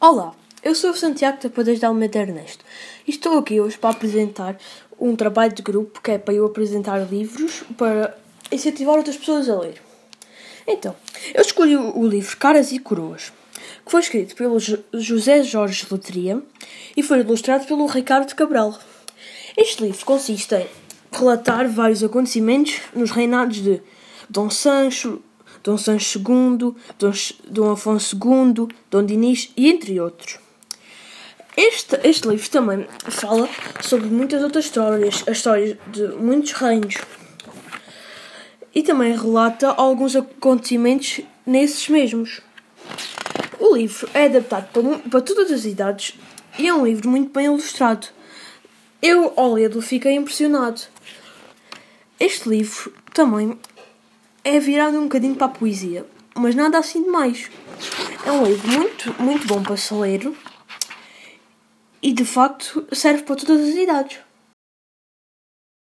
Olá, eu sou o Santiago Tapadez de Almeida Ernesto e estou aqui hoje para apresentar um trabalho de grupo que é para eu apresentar livros para incentivar outras pessoas a ler. Então, eu escolhi o livro Caras e Coroas, que foi escrito pelo José Jorge Letria e foi ilustrado pelo Ricardo Cabral. Este livro consiste em relatar vários acontecimentos nos reinados de Dom Sancho, Dom Sancho II, Dom, Dom Afonso II, Dom Dinis e entre outros. Este, este livro também fala sobre muitas outras histórias, as histórias de muitos reinos. E também relata alguns acontecimentos nesses mesmos. O livro é adaptado para, para todas as idades e é um livro muito bem ilustrado. Eu, ao lê-lo, fiquei impressionado. Este livro também é virado um bocadinho para a poesia, mas nada assim demais. É um livro muito, muito bom para se ler e de facto serve para todas as idades.